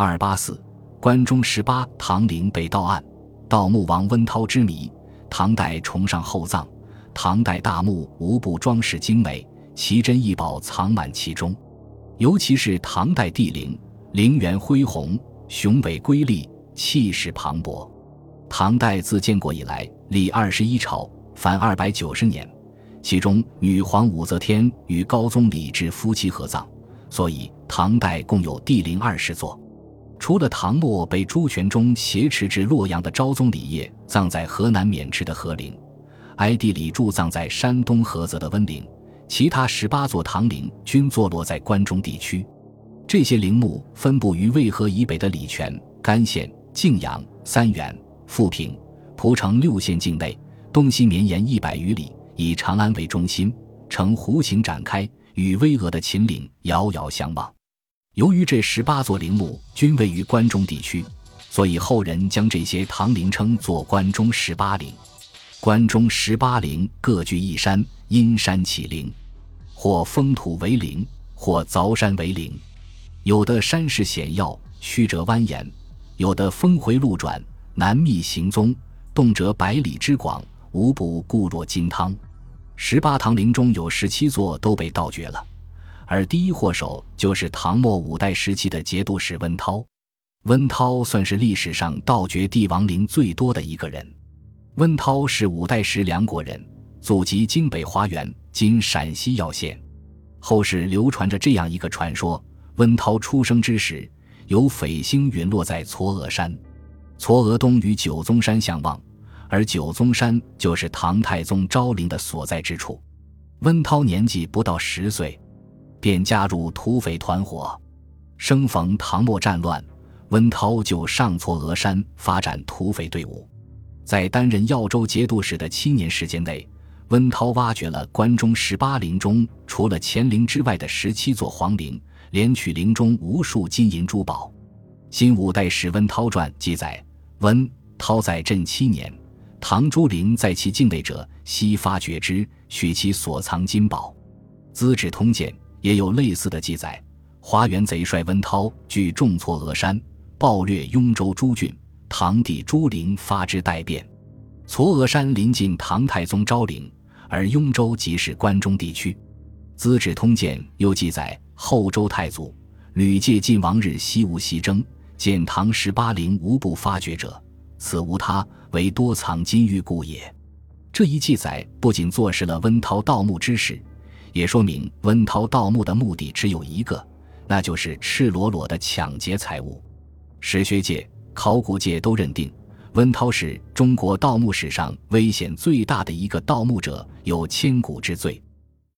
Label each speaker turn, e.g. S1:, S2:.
S1: 二八四，关中十八唐陵被盗案，盗墓王温涛之谜。唐代崇尚厚葬，唐代大墓无不装饰精美，奇珍异宝藏满其中。尤其是唐代帝陵，陵园恢宏，雄伟瑰丽，气势磅礴。唐代自建国以来，历二十一朝，凡二百九十年，其中女皇武则天与高宗李治夫妻合葬，所以唐代共有帝陵二十座。除了唐末被朱全忠挟持至洛阳的昭宗李晔葬在河南渑池的和陵，哀帝李柱葬在山东菏泽的温陵，其他十八座唐陵均坐落在关中地区。这些陵墓分布于渭河以北的礼泉、干县、泾阳、三原、富平、蒲城六县境内，东西绵延一百余里，以长安为中心，呈弧形展开，与巍峨的秦岭遥遥相望。由于这十八座陵墓均位于关中地区，所以后人将这些唐陵称作关中十八陵。关中十八陵各据一山，因山起陵，或封土为陵，或凿山为陵。有的山势险要，曲折蜿蜒；有的峰回路转，难觅行踪，动辄百里之广，无不固若金汤。十八唐陵中有十七座都被盗掘了。而第一祸首就是唐末五代时期的节度使温韬。温韬算是历史上盗掘帝王陵最多的一个人。温韬是五代时梁国人，祖籍京北华原（今陕西耀县）。后世流传着这样一个传说：温韬出生之时，有匪星陨落在嵯峨山，嵯峨东与九宗山相望，而九宗山就是唐太宗昭陵的所在之处。温韬年纪不到十岁。便加入土匪团伙，生逢唐末战乱，温韬就上嵯峨山发展土匪队伍。在担任耀州节度使的七年时间内，温韬挖掘了关中十八陵中除了乾陵之外的十七座皇陵，连取陵中无数金银珠宝。《新五代史温韬传》记载，温韬在镇七年，唐朱陵在其境内者，悉发掘之，取其所藏金宝。《资治通鉴》。也有类似的记载。华元贼帅温韬据重挫峨山，暴掠雍州诸郡，唐帝朱陵发之待变。挫峨山临近唐太宗昭陵，而雍州即是关中地区。《资治通鉴》又记载，后周太祖屡借晋王日西吴西征，见唐十八陵无不发掘者，此无他，为多藏金玉故也。这一记载不仅坐实了温韬盗墓之事。也说明温涛盗墓的目的只有一个，那就是赤裸裸的抢劫财物。史学界、考古界都认定，温涛是中国盗墓史上危险最大的一个盗墓者，有千古之罪。